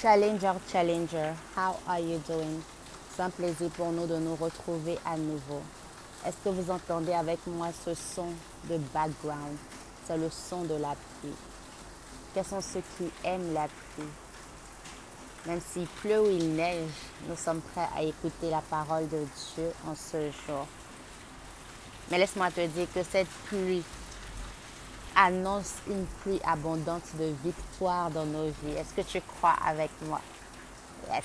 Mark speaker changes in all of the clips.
Speaker 1: Challenger, Challenger, how are you doing? C'est un plaisir pour nous de nous retrouver à nouveau. Est-ce que vous entendez avec moi ce son de background? C'est le son de la pluie. Quels sont ceux qui aiment la pluie? Même s'il pleut ou il neige, nous sommes prêts à écouter la parole de Dieu en ce jour. Mais laisse-moi te dire que cette pluie annonce une pluie abondante de victoire dans nos vies. Est-ce que tu crois avec moi? Yes.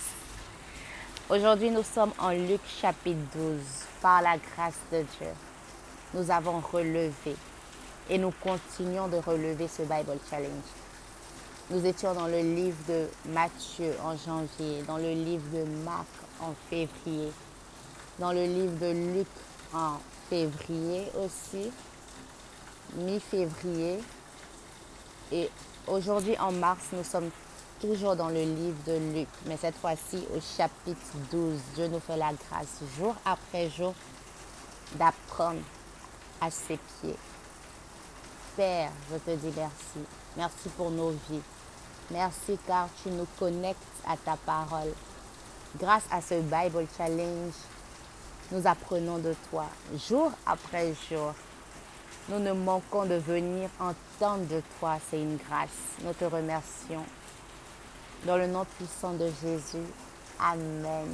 Speaker 1: Aujourd'hui, nous sommes en Luc chapitre 12. Par la grâce de Dieu, nous avons relevé et nous continuons de relever ce Bible Challenge. Nous étions dans le livre de Matthieu en janvier, dans le livre de Marc en février, dans le livre de Luc en février aussi, mi-février. Et aujourd'hui, en mars, nous sommes toujours dans le livre de Luc, mais cette fois-ci au chapitre 12. Dieu nous fait la grâce jour après jour d'apprendre à ses pieds. Père, je te dis merci. Merci pour nos vies. Merci car tu nous connectes à ta parole. Grâce à ce Bible Challenge, nous apprenons de toi jour après jour. Nous ne manquons de venir entendre de toi. C'est une grâce. Nous te remercions. Dans le nom puissant de Jésus. Amen.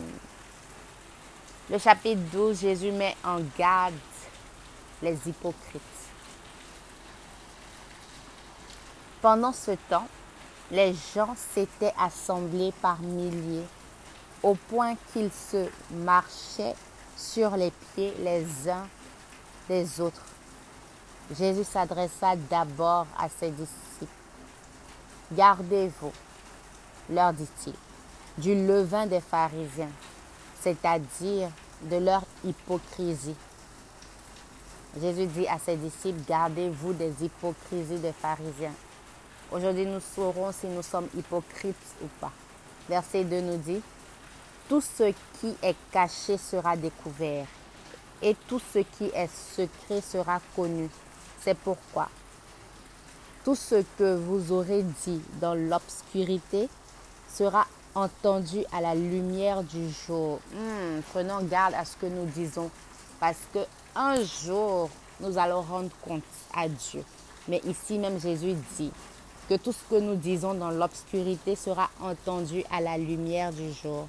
Speaker 1: Le chapitre 12, Jésus met en garde les hypocrites. Pendant ce temps, les gens s'étaient assemblés par milliers, au point qu'ils se marchaient sur les pieds les uns des autres. Jésus s'adressa d'abord à ses disciples. Gardez-vous, leur dit-il, du levain des pharisiens, c'est-à-dire de leur hypocrisie. Jésus dit à ses disciples, gardez-vous des hypocrisies des pharisiens. Aujourd'hui, nous saurons si nous sommes hypocrites ou pas. Verset 2 nous dit, tout ce qui est caché sera découvert et tout ce qui est secret sera connu. C'est pourquoi tout ce que vous aurez dit dans l'obscurité sera entendu à la lumière du jour. Hmm, prenons garde à ce que nous disons parce que un jour nous allons rendre compte à Dieu. Mais ici même Jésus dit que tout ce que nous disons dans l'obscurité sera entendu à la lumière du jour.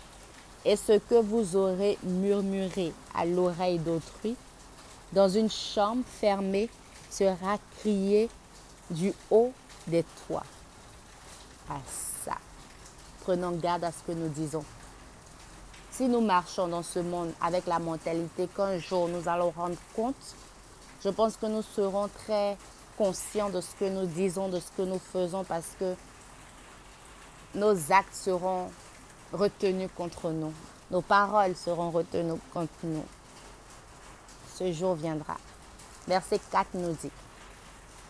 Speaker 1: Et ce que vous aurez murmuré à l'oreille d'autrui dans une chambre fermée sera crié du haut des toits. À ça. Prenons garde à ce que nous disons. Si nous marchons dans ce monde avec la mentalité qu'un jour nous allons rendre compte, je pense que nous serons très conscients de ce que nous disons, de ce que nous faisons, parce que nos actes seront retenus contre nous. Nos paroles seront retenues contre nous. Ce jour viendra. Verset 4 nous dit,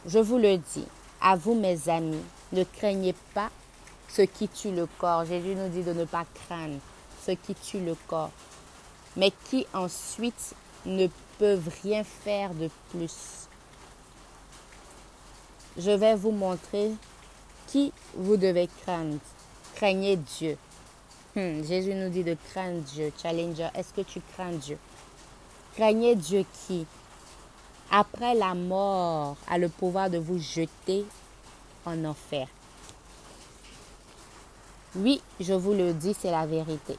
Speaker 1: Je vous le dis, à vous mes amis, ne craignez pas ce qui tue le corps. Jésus nous dit de ne pas craindre ce qui tue le corps, mais qui ensuite ne peuvent rien faire de plus. Je vais vous montrer qui vous devez craindre. Craignez Dieu. Hmm, Jésus nous dit de craindre Dieu. Challenger, est-ce que tu crains Dieu? Craignez Dieu qui, après la mort, a le pouvoir de vous jeter en enfer. Oui, je vous le dis, c'est la vérité.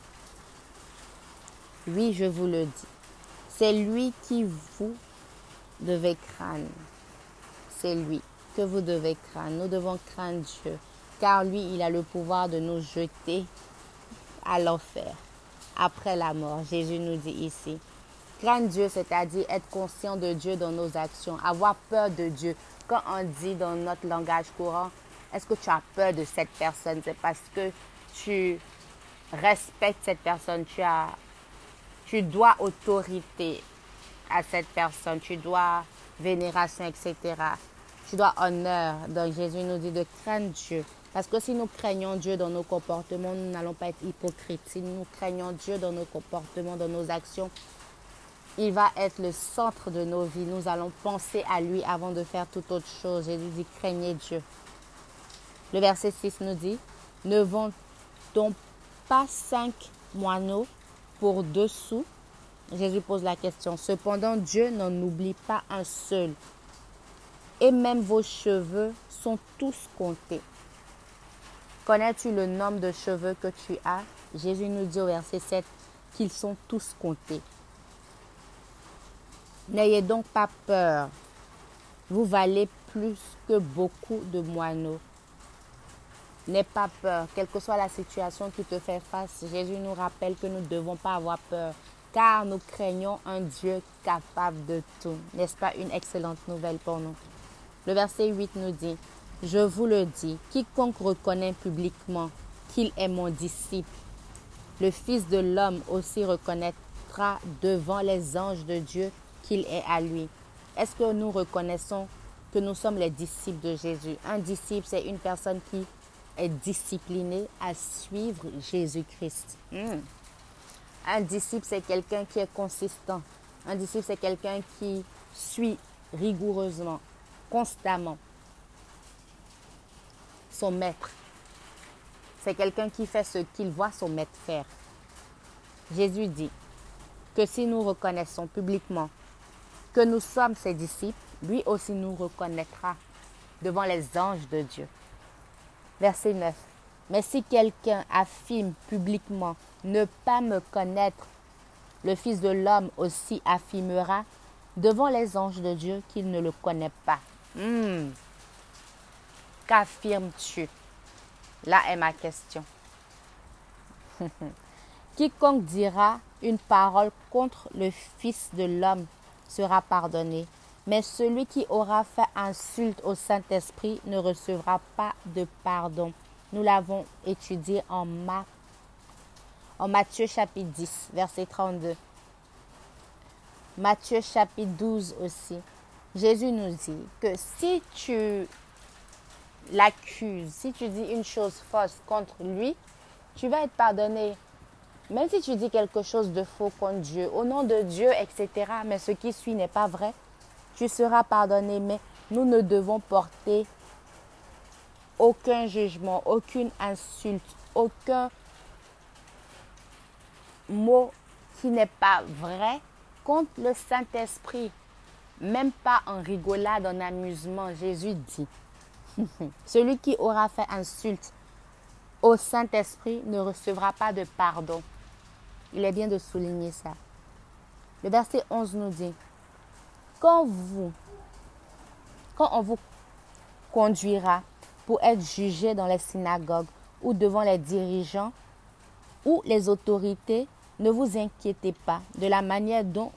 Speaker 1: Oui, je vous le dis. C'est lui qui vous devez craindre. C'est lui que vous devez craindre. Nous devons craindre Dieu, car lui, il a le pouvoir de nous jeter à l'enfer après la mort. Jésus nous dit ici. Craindre Dieu, c'est-à-dire être conscient de Dieu dans nos actions, avoir peur de Dieu. Quand on dit dans notre langage courant, est-ce que tu as peur de cette personne? C'est parce que tu respectes cette personne, tu as tu dois autorité à cette personne, tu dois vénération, etc. Tu dois honneur. Donc Jésus nous dit de craindre Dieu. Parce que si nous craignons Dieu dans nos comportements, nous n'allons pas être hypocrites. Si nous craignons Dieu dans nos comportements, dans nos actions, il va être le centre de nos vies. Nous allons penser à lui avant de faire toute autre chose. Jésus dit craignez Dieu. Le verset 6 nous dit ne, donc pas cinq moineaux pour deux sous Jésus pose la question. Cependant, Dieu n'en oublie pas un seul. Et même vos cheveux sont tous comptés. Connais-tu le nombre de cheveux que tu as? Jésus nous dit au verset 7 qu'ils sont tous comptés. N'ayez donc pas peur. Vous valez plus que beaucoup de moineaux. N'aie pas peur, quelle que soit la situation qui te fait face. Jésus nous rappelle que nous ne devons pas avoir peur, car nous craignons un Dieu capable de tout. N'est-ce pas une excellente nouvelle pour nous? Le verset 8 nous dit, Je vous le dis, quiconque reconnaît publiquement qu'il est mon disciple, le Fils de l'homme aussi reconnaîtra devant les anges de Dieu est à lui. Est-ce que nous reconnaissons que nous sommes les disciples de Jésus? Un disciple, c'est une personne qui est discipliné à suivre Jésus-Christ. Hmm. Un disciple, c'est quelqu'un qui est consistant. Un disciple, c'est quelqu'un qui suit rigoureusement, constamment son maître. C'est quelqu'un qui fait ce qu'il voit son maître faire. Jésus dit que si nous reconnaissons publiquement nous sommes ses disciples, lui aussi nous reconnaîtra devant les anges de Dieu. Verset 9. Mais si quelqu'un affirme publiquement ne pas me connaître, le Fils de l'homme aussi affirmera devant les anges de Dieu qu'il ne le connaît pas. Hmm. Qu'affirmes-tu? Là est ma question. Quiconque dira une parole contre le Fils de l'homme sera pardonné, mais celui qui aura fait insulte au Saint-Esprit ne recevra pas de pardon. Nous l'avons étudié en, Matthieu chapitre 10, verset 32. Matthieu chapitre 12 aussi. Jésus nous dit que si tu l'accuses, si tu dis une chose fausse contre lui, tu vas être pardonné. Même si tu dis quelque chose de faux contre Dieu, au nom de Dieu, etc., mais ce qui suit n'est pas vrai, tu seras pardonné. Mais nous ne devons porter aucun jugement, aucune insulte, aucun mot qui n'est pas vrai contre le Saint-Esprit. Même pas en rigolade, en amusement. Jésus dit, celui qui aura fait insulte au Saint-Esprit ne recevra pas de pardon. Il est bien de souligner ça. Le verset 11 nous dit, quand vous, quand on vous conduira pour être jugé dans les synagogues ou devant les dirigeants ou les autorités, ne vous inquiétez pas de la manière dont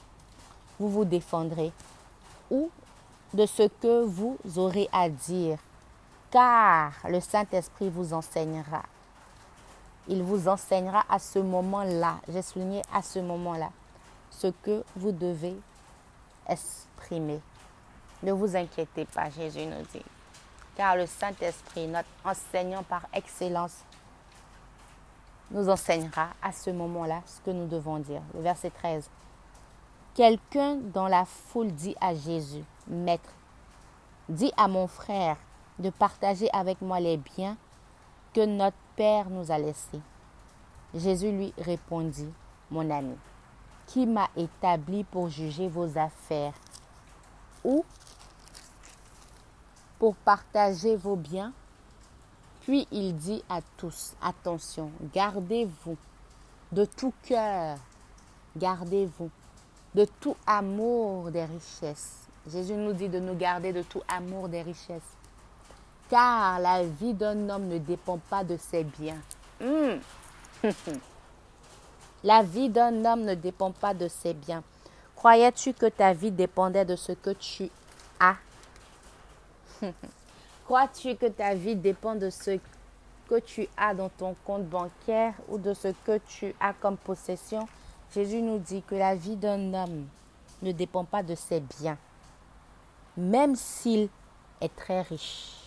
Speaker 1: vous vous défendrez ou de ce que vous aurez à dire, car le Saint-Esprit vous enseignera. Il vous enseignera à ce moment-là, j'ai souligné à ce moment-là, ce que vous devez exprimer. Ne vous inquiétez pas, Jésus nous dit. Car le Saint-Esprit, notre enseignant par excellence, nous enseignera à ce moment-là ce que nous devons dire. Le verset 13. Quelqu'un dans la foule dit à Jésus, Maître, dis à mon frère de partager avec moi les biens que notre Père nous a laissés. Jésus lui répondit, Mon ami, qui m'a établi pour juger vos affaires? Ou pour partager vos biens. Puis il dit à tous, attention, gardez-vous de tout cœur, gardez-vous de tout amour des richesses. Jésus nous dit de nous garder de tout amour des richesses. Car la vie d'un homme ne dépend pas de ses biens. Hmm. La vie d'un homme ne dépend pas de ses biens. Croyais-tu que ta vie dépendait de ce que tu as? Crois-tu que ta vie dépend de ce que tu as dans ton compte bancaire ou de ce que tu as comme possession? Jésus nous dit que la vie d'un homme ne dépend pas de ses biens, même s'il est très riche.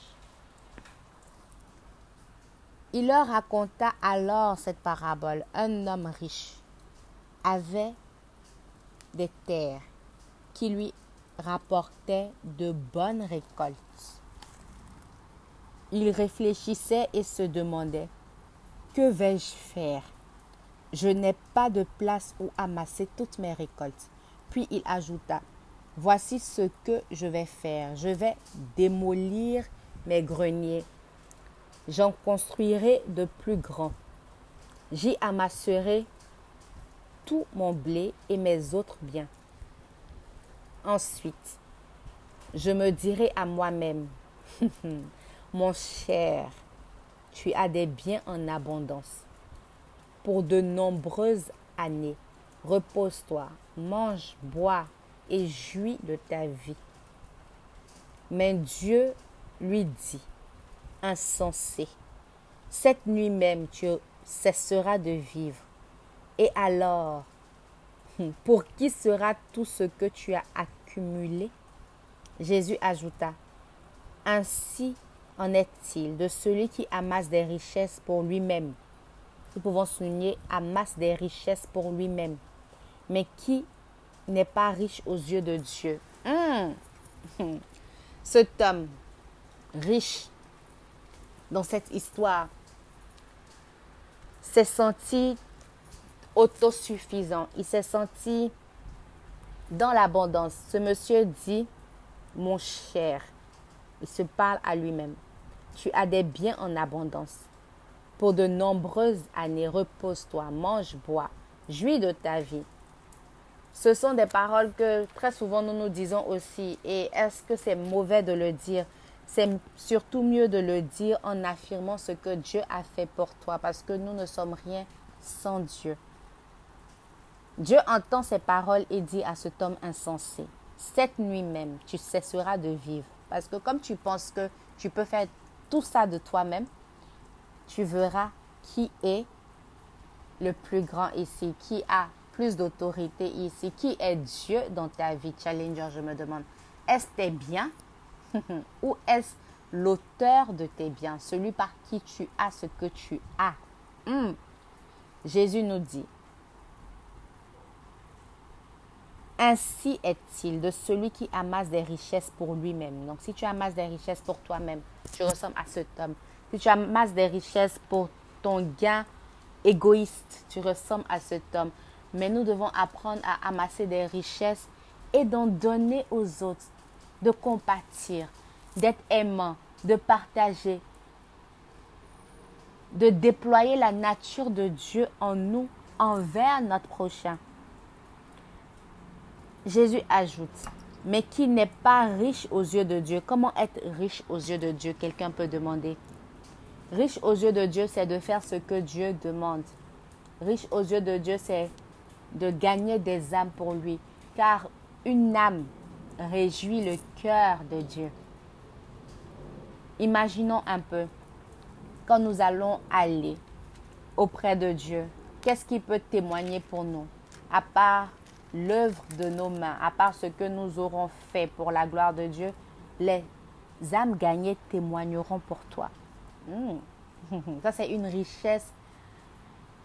Speaker 1: Il leur raconta alors cette parabole. Un homme riche avait des terres qui lui rapportaient de bonnes récoltes. Il réfléchissait et se demandait, que vais-je faire? Je n'ai pas de place où amasser toutes mes récoltes. Puis il ajouta, Voici ce que je vais faire. Je vais démolir mes greniers. J'en construirai de plus grands. J'y amasserai tout mon blé et mes autres biens. Ensuite, je me dirai à moi-même, mon cher, tu as des biens en abondance. Pour de nombreuses années, repose-toi, mange, bois et jouis de ta vie. Mais Dieu lui dit, insensé, cette nuit même tu cesseras de vivre. Et alors, pour qui sera tout ce que tu as accumulé? Jésus ajouta, Ainsi en est-il de celui qui amasse des richesses pour lui-même. Nous pouvons souligner amasse des richesses pour lui-même, mais qui n'est pas riche aux yeux de Dieu? Hum. Cet homme riche dans cette histoire s'est senti autosuffisant. Il s'est senti dans l'abondance. Ce monsieur dit, mon cher, il se parle à lui-même. Tu as des biens en abondance. Pour de nombreuses années, repose-toi, mange, bois, jouis de ta vie. Ce sont des paroles que très souvent nous nous disons aussi. Et est-ce que c'est mauvais de le dire? C'est surtout mieux de le dire en affirmant ce que Dieu a fait pour toi parce que nous ne sommes rien sans Dieu. Dieu entend ces paroles et dit à cet homme insensé, cette nuit même, tu cesseras de vivre. Parce que comme tu penses que tu peux faire tout ça de toi-même, tu verras qui est le plus grand ici, qui a plus d'autorité ici, qui est Dieu dans ta vie. Challenger, je me demande, est-ce tes biens ou est-ce l'auteur de tes biens, celui par qui tu as ce que tu as hmm. Jésus nous dit, Ainsi est-il de celui qui amasse des richesses pour lui-même. Donc, si tu amasses des richesses pour toi-même, tu ressembles à cet homme. Si tu amasses des richesses pour ton gain égoïste, tu ressembles à cet homme. Mais nous devons apprendre à amasser des richesses et d'en donner aux autres, de compatir, d'être aimant, de partager, de déployer la nature de Dieu en nous envers notre prochain. Jésus ajoute, mais qui n'est pas riche aux yeux de Dieu? Comment être riche aux yeux de Dieu Quelqu'un peut demander. Riche aux yeux de Dieu, c'est de faire ce que Dieu demande. Riche aux yeux de Dieu, c'est de gagner des âmes pour lui. Car une âme réjouit le cœur de Dieu. Imaginons un peu, quand nous allons aller auprès de Dieu, qu'est-ce qui peut témoigner pour nous? À part l'œuvre de nos mains, à part ce que nous aurons fait pour la gloire de Dieu, les âmes gagnées témoigneront pour toi. Hmm. Ça, c'est une richesse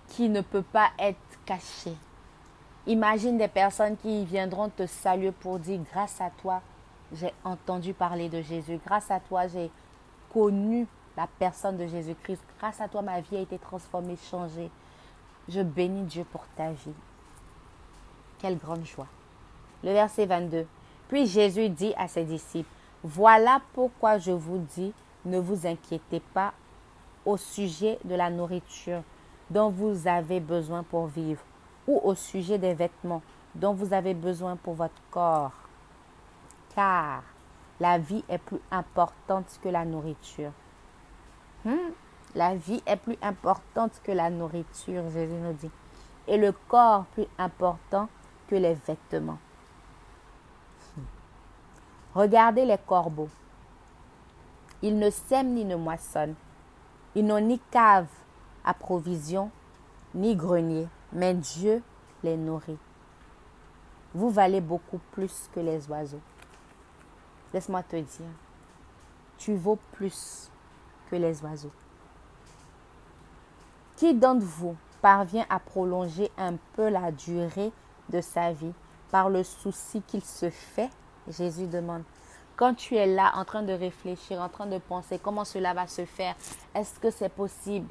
Speaker 1: qui ne peut pas être cachée. Imagine des personnes qui viendront te saluer pour dire, grâce à toi, j'ai entendu parler de Jésus. Grâce à toi, j'ai connu la personne de Jésus-Christ. Grâce à toi, ma vie a été transformée, changée. Je bénis Dieu pour ta vie. Quelle grande joie. Le verset 22. Puis Jésus dit à ses disciples, Voilà pourquoi je vous dis, ne vous inquiétez pas au sujet de la nourriture dont vous avez besoin pour vivre, au sujet des vêtements dont vous avez besoin pour votre corps. Car la vie est plus importante que la nourriture. Hmm? La vie est plus importante que la nourriture, Jésus nous dit. Et le corps plus important les vêtements. Regardez les corbeaux. Ils ne sèment ni ne moissonnent. Ils n'ont ni cave à provision, ni grenier, mais Dieu les nourrit. Vous valez beaucoup plus que les oiseaux. Laisse-moi te dire, tu vaux plus que les oiseaux. Qui d'entre vous parvient à prolonger un peu la durée de sa vie par le souci qu'il se fait? Jésus demande. Quand tu es là en train de réfléchir, en train de penser comment cela va se faire, est-ce que c'est possible?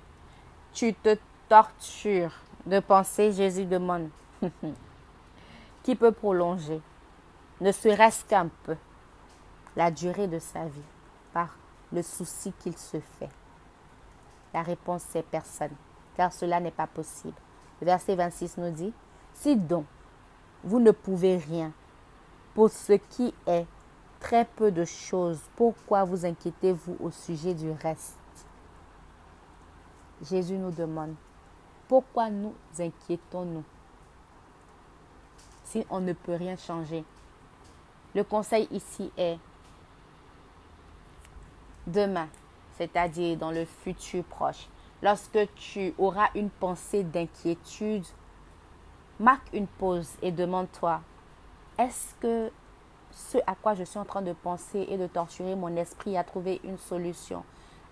Speaker 1: Tu te tortures de penser, Jésus demande, qui peut prolonger, ne serait-ce qu'un peu, la durée de sa vie par le souci qu'il se fait La réponse c'est personne, car cela n'est pas possible. Le verset 26 nous dit, si donc vous ne pouvez rien pour ce qui est très peu de choses, pourquoi vous inquiétez-vous au sujet du reste? Jésus nous demande, pourquoi nous inquiétons-nous? Si on ne peut rien changer. Le conseil ici est demain, c'est-à-dire dans le futur proche, lorsque tu auras une pensée d'inquiétude, marque une pause et demande-toi, est-ce que ce à quoi je suis en train de penser et de torturer mon esprit à trouver une solution,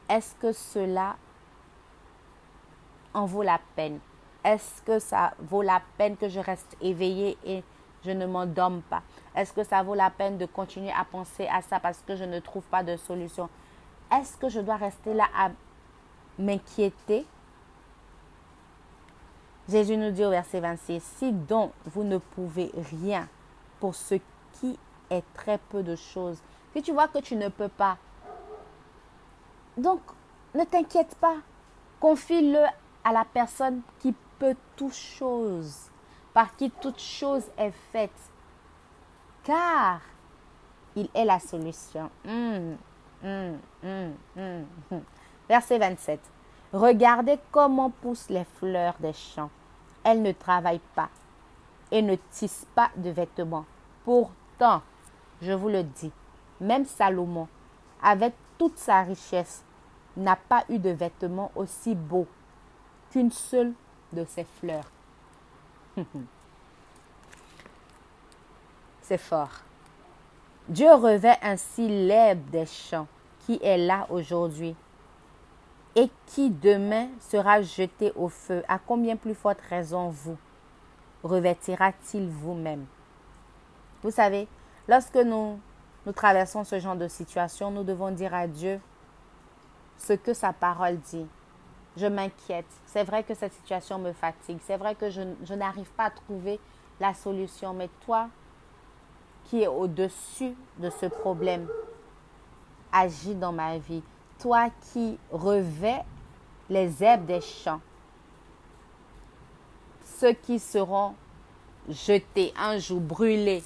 Speaker 1: est-ce que cela en vaut la peine. Est-ce que ça vaut la peine que je reste éveillée et je ne m'endorme pas? Est-ce que ça vaut la peine de continuer à penser à ça parce que je ne trouve pas de solution? Est-ce que je dois rester là à m'inquiéter? Jésus nous dit au verset 26, si donc vous ne pouvez rien pour ce qui est très peu de choses, si tu vois que tu ne peux pas, donc ne t'inquiète pas, confie-le à la personne qui peut toute chose, par qui toute chose est faite, car il est la solution. Hum, hum, hum, Verset 27. Regardez comment poussent les fleurs des champs. Elles ne travaillent pas et ne tissent pas de vêtements. Pourtant, je vous le dis, même Salomon, avec toute sa richesse, n'a pas eu de vêtements aussi beaux qu'une seule de ses fleurs. C'est fort. Dieu revêt ainsi l'herbe des champs qui est là aujourd'hui et qui demain sera jeté au feu. À combien plus forte raison vous revêtira-t-il vous-même? Vous savez, lorsque nous, nous traversons ce genre de situation, nous devons dire à Dieu ce que sa parole dit je m'inquiète. C'est vrai que cette situation me fatigue. C'est vrai que je, n'arrive pas à trouver la solution. Mais toi, qui es au-dessus de ce problème, agis dans ma vie. Toi qui revais les herbes des champs, ceux qui seront jetés un jour, brûlés,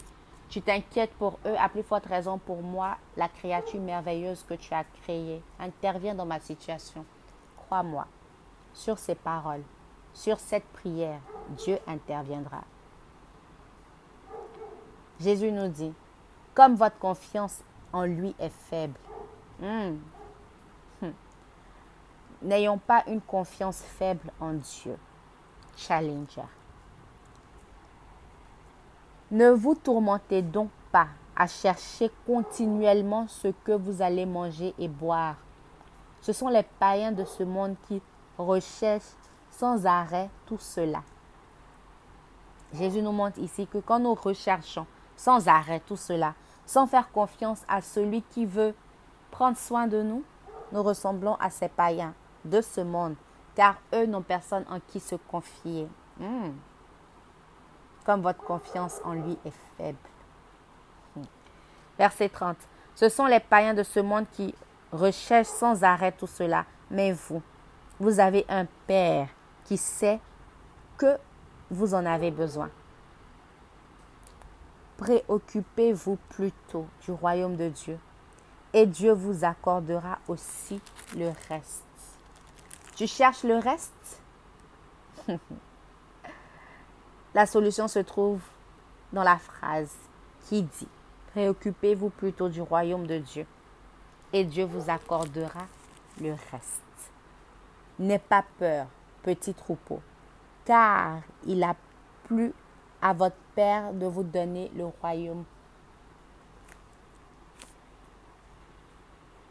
Speaker 1: tu t'inquiètes pour eux, à plus forte raison pour moi, la créature merveilleuse que tu as créée. Interviens dans ma situation. Crois-moi sur ces paroles, sur cette prière, Dieu interviendra. Jésus nous dit, comme votre confiance en lui est faible, hmm, hmm, n'ayons pas une confiance faible en Dieu. Challenger. Ne vous tourmentez donc pas à chercher continuellement ce que vous allez manger et boire. Ce sont les païens de ce monde qui recherche sans arrêt tout cela. Jésus nous montre ici que quand nous recherchons sans arrêt tout cela, sans faire confiance à celui qui veut prendre soin de nous, nous ressemblons à ces païens de ce monde, car eux n'ont personne en qui se confier. Hmm. Comme votre confiance en lui est faible. Hmm. Verset 30. Ce sont les païens de ce monde qui recherchent sans arrêt tout cela, mais vous, vous avez un Père qui sait que vous en avez besoin. Préoccupez-vous plutôt du royaume de Dieu et Dieu vous accordera aussi le reste. Tu cherches le reste? La solution se trouve dans la phrase qui dit Préoccupez-vous plutôt du royaume de Dieu et Dieu vous accordera le reste. N'aie pas peur, petit troupeau, car il a plu à votre Père de vous donner le royaume.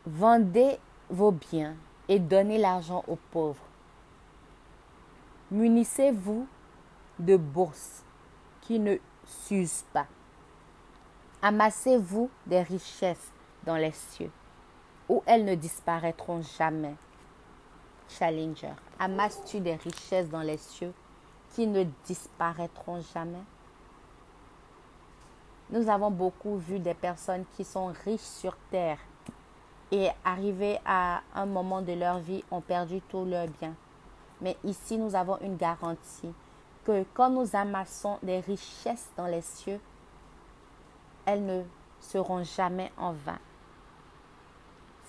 Speaker 1: Vendez vos biens et donnez l'argent aux pauvres. Munissez-vous de bourses qui ne s'usent pas. Amassez-vous des richesses dans les cieux, où elles ne disparaîtront jamais Challenger, amasses-tu des richesses dans les cieux qui ne disparaîtront jamais? Nous avons beaucoup vu des personnes qui sont riches sur terre et arrivées à un moment de leur vie ont perdu tous leurs biens. Mais ici, nous avons une garantie que quand nous amassons des richesses dans les cieux, elles ne seront jamais en vain.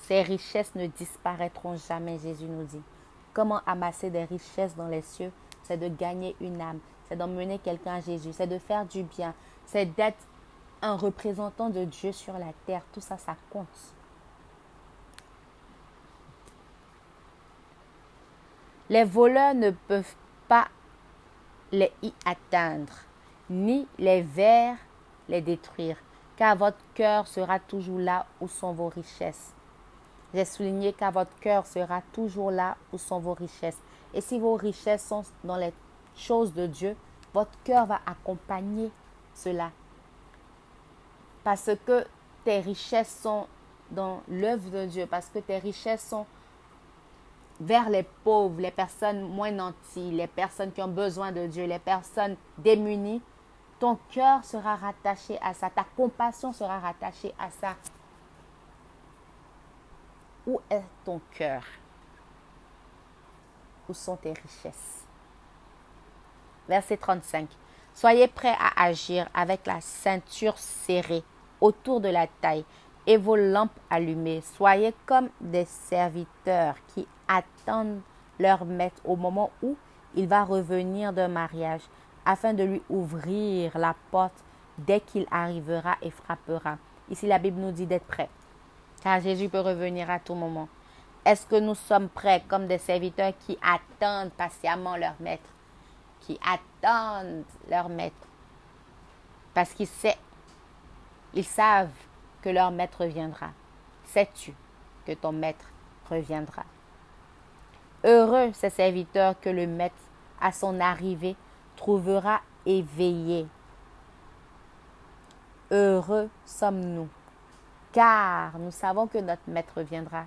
Speaker 1: Ces richesses ne disparaîtront jamais, Jésus nous dit. Comment amasser des richesses dans les cieux? C'est de gagner une âme, c'est d'emmener quelqu'un à Jésus, c'est de faire du bien, c'est d'être un représentant de Dieu sur la terre. Tout ça, ça compte. Les voleurs ne peuvent pas les y atteindre, ni les vers les détruire, car votre cœur sera toujours là où sont vos richesses. J'ai souligné car votre cœur sera toujours là où sont vos richesses. Et si vos richesses sont dans les choses de Dieu, votre cœur va accompagner cela. Parce que tes richesses sont dans l'œuvre de Dieu, parce que tes richesses sont vers les pauvres, les personnes moins nantis, les personnes qui ont besoin de Dieu, les personnes démunies, ton cœur sera rattaché à ça, ta compassion sera rattachée à ça. Où est ton cœur? Où sont tes richesses? Verset 35. Soyez prêts à agir avec la ceinture serrée autour de la taille et vos lampes allumées. Soyez comme des serviteurs qui attendent leur maître au moment où il va revenir d'un mariage, afin de lui ouvrir la porte dès qu'il arrivera et frappera. Ici, la Bible nous dit d'être prêt, car Jésus peut revenir à tout moment. Est-ce que nous sommes prêts comme des serviteurs qui attendent patiemment leur maître, qui attendent leur maître, parce qu'ils ils savent que leur maître reviendra. Sais-tu que ton maître reviendra? Heureux ces serviteurs que le maître, à son arrivée, trouvera éveillés. Heureux sommes-nous, car nous savons que notre maître viendra.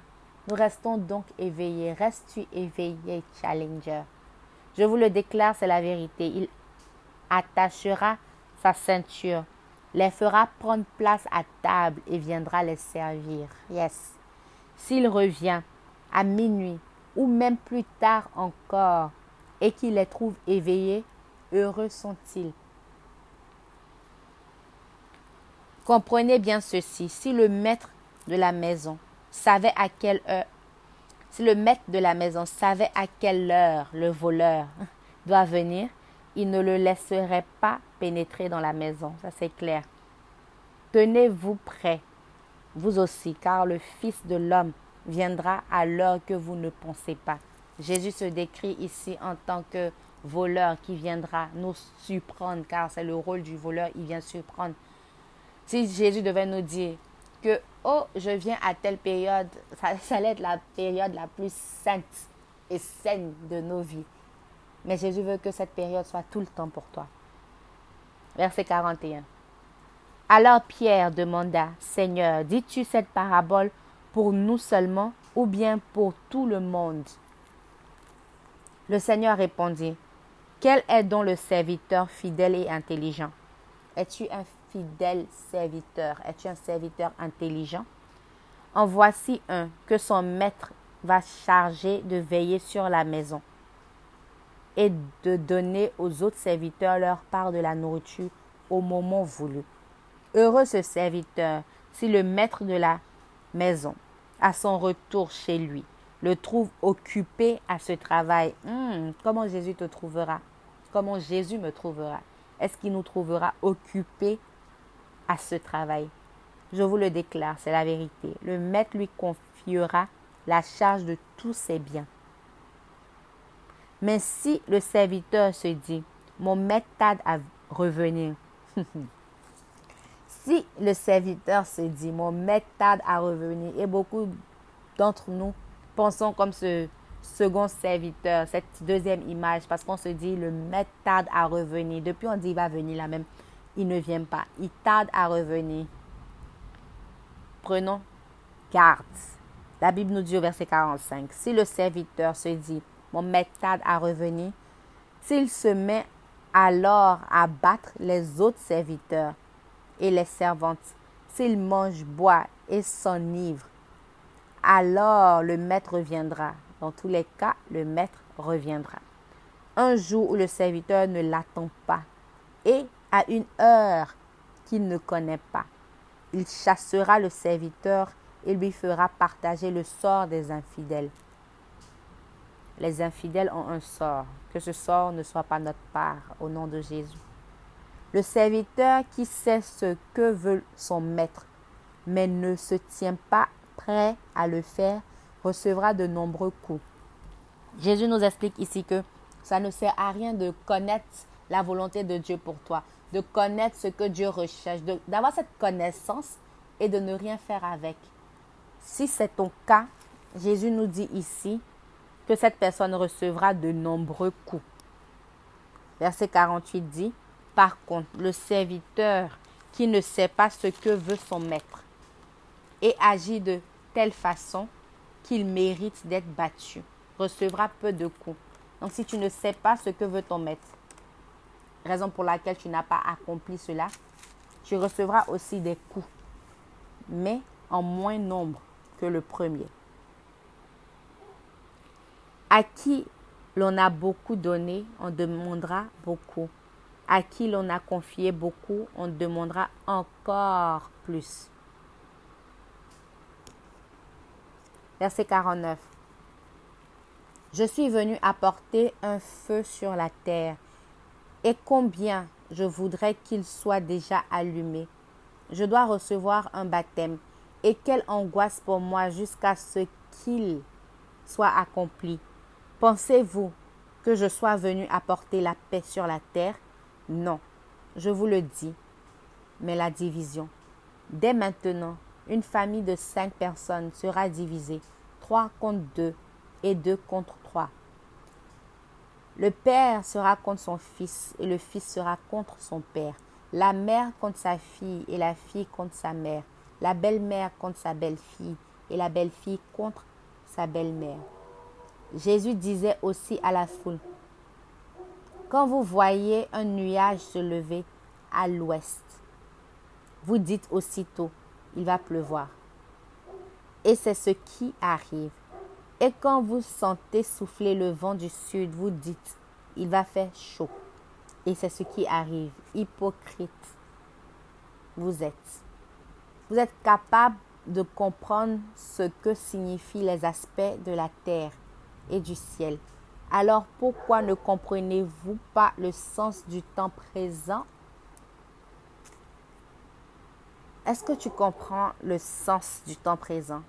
Speaker 1: Nous restons donc éveillés. Restes-tu éveillé, Challenger? Je vous le déclare, c'est la vérité. Il attachera sa ceinture, les fera prendre place à table et viendra les servir. Yes. S'il revient à minuit, ou même plus tard encore, et qu'il les trouve éveillés, heureux sont-ils. Comprenez bien ceci, si le maître de la maison savait à quelle heure, le le voleur doit venir, il ne le laisserait pas pénétrer dans la maison, ça c'est clair. Tenez-vous prêts, vous aussi, car le Fils de l'homme viendra à l'heure que vous ne pensez pas. Jésus se décrit ici en tant que voleur qui viendra nous surprendre, car c'est le rôle du voleur, il vient surprendre. Si Jésus devait nous dire que, oh, je viens à telle période, ça, ça allait être la période la plus sainte et saine de nos vies. Mais Jésus veut que cette période soit tout le temps pour toi. Verset 41. Alors Pierre demanda, Seigneur, dis-tu cette parabole pour nous seulement ou bien pour tout le monde? Le Seigneur répondit, Quel est donc le serviteur fidèle et intelligent? Es-tu un fidèle serviteur Es-tu un serviteur intelligent? En voici un que son maître va charger de veiller sur la maison et de donner aux autres serviteurs leur part de la nourriture au moment voulu. Heureux ce serviteur si le maître de la maison à son retour chez lui, le trouve occupé à ce travail. Hmm, comment Jésus te trouvera? Comment Jésus me trouvera? Est-ce qu'il nous trouvera occupés à ce travail Je vous le déclare, c'est la vérité. Le maître lui confiera la charge de tous ses biens. Mais si le serviteur se dit, mon maître tarde à revenir, Si le serviteur se dit, mon maître tarde à revenir, et beaucoup d'entre nous pensons comme ce second serviteur, cette deuxième image, parce qu'on se dit, le maître tarde à revenir. Depuis, on dit, il va venir là même. Il ne vient pas. Il tarde à revenir. Prenons garde. La Bible nous dit au verset 45, si le serviteur se dit, mon maître tarde à revenir, s'il se met alors à battre les autres serviteurs et les servantes, s'il mange, boit et s'enivre, alors le maître reviendra. Dans tous les cas, le maître reviendra. Un jour où le serviteur ne l'attend pas et à une heure qu'il ne connaît pas. Il chassera le serviteur et lui fera partager le sort des infidèles. Les infidèles ont un sort, que ce sort ne soit pas notre part au nom de Jésus. Le serviteur qui sait ce que veut son maître, mais ne se tient pas prêt à le faire, recevra de nombreux coups. Jésus nous explique ici que ça ne sert à rien de connaître la volonté de Dieu pour toi, de connaître ce que Dieu recherche, d'avoir cette connaissance et de ne rien faire avec. Si c'est ton cas, Jésus nous dit ici que cette personne recevra de nombreux coups. Verset 48 dit, par contre, le serviteur qui ne sait pas ce que veut son maître et agit de telle façon qu'il mérite d'être battu, recevra peu de coups. Donc si tu ne sais pas ce que veut ton maître, raison pour laquelle tu n'as pas accompli cela, tu recevras aussi des coups, mais en moins nombre que le premier. À qui l'on a beaucoup donné, on demandera beaucoup. À qui l'on a confié beaucoup, on demandera encore plus. Verset 49. Je suis venu apporter un feu sur la terre, et combien je voudrais qu'il soit déjà allumé. Je dois recevoir un baptême, et quelle angoisse pour moi jusqu'à ce qu'il soit accompli. Pensez-vous que je sois venu apporter la paix sur la terre? Non, je vous le dis, mais la division. Dès maintenant, une famille de cinq personnes sera divisée, trois contre deux et deux contre trois. Le père sera contre son fils et le fils sera contre son père, la mère contre sa fille et la fille contre sa mère, la belle-mère contre sa belle-fille et la belle-fille contre sa belle-mère. Jésus disait aussi à la foule, Quand vous voyez un nuage se lever à l'ouest, vous dites aussitôt, il va pleuvoir. Et c'est ce qui arrive. Et quand vous sentez souffler le vent du sud, vous dites, il va faire chaud. Et c'est ce qui arrive. Hypocrite, vous êtes. Vous êtes capable de comprendre ce que signifient les aspects de la terre et du ciel. Alors pourquoi ne comprenez-vous pas le sens du temps présent? Est-ce que tu comprends le sens du temps présent?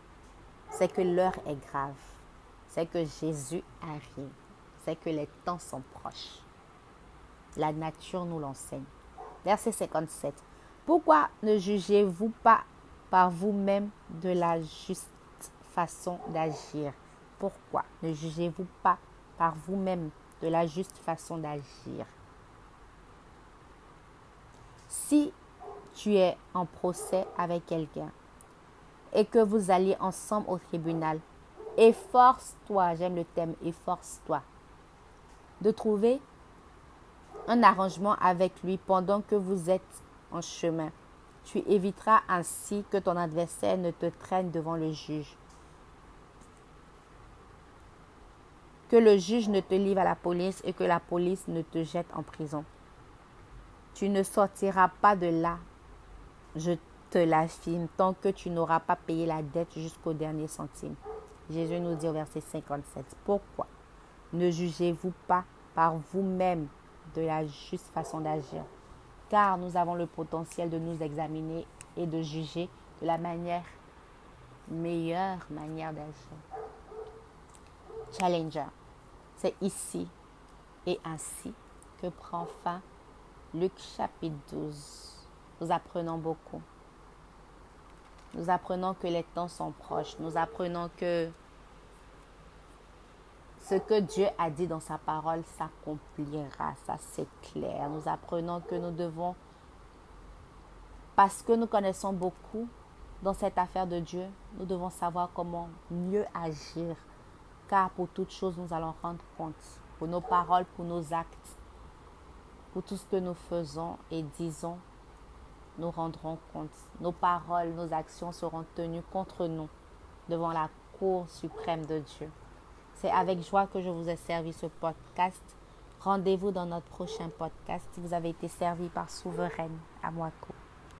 Speaker 1: C'est que l'heure est grave. C'est que Jésus arrive. C'est que les temps sont proches. La nature nous l'enseigne. Verset 57. Pourquoi ne jugez-vous pas par vous-même de la juste façon d'agir? Pourquoi ne jugez-vous pas par vous-même de la juste façon d'agir? Si tu es en procès avec quelqu'un et que vous allez ensemble au tribunal, efforce-toi, j'aime le thème, efforce-toi, de trouver un arrangement avec lui pendant que vous êtes en chemin. Tu éviteras ainsi que ton adversaire ne te traîne devant le juge que le juge ne te livre à la police et que la police ne te jette en prison. Tu ne sortiras pas de là, je te l'affirme, tant que tu n'auras pas payé la dette jusqu'au dernier centime. Jésus nous dit au verset 57, pourquoi ne jugez-vous pas par vous-même de la juste façon d'agir? Car nous avons le potentiel de nous examiner et de juger de la manière meilleure manière d'agir. Challenger. C'est ici et ainsi que prend fin Luc chapitre 12. Nous apprenons beaucoup. Nous apprenons que les temps sont proches. Nous apprenons que ce que Dieu a dit dans sa parole s'accomplira. Ça, c'est clair. Nous apprenons que nous devons, parce que nous connaissons beaucoup, dans cette affaire de Dieu, nous devons savoir comment mieux agir. Car pour toutes choses, nous allons rendre compte. Pour nos paroles, pour nos actes, pour tout ce que nous faisons et disons, nous rendrons compte. Nos paroles, nos actions seront tenues contre nous devant la Cour suprême de Dieu. C'est avec joie que je vous ai servi ce podcast. Rendez-vous dans notre prochain podcast vous avez été servi par Souveraine à Moaco.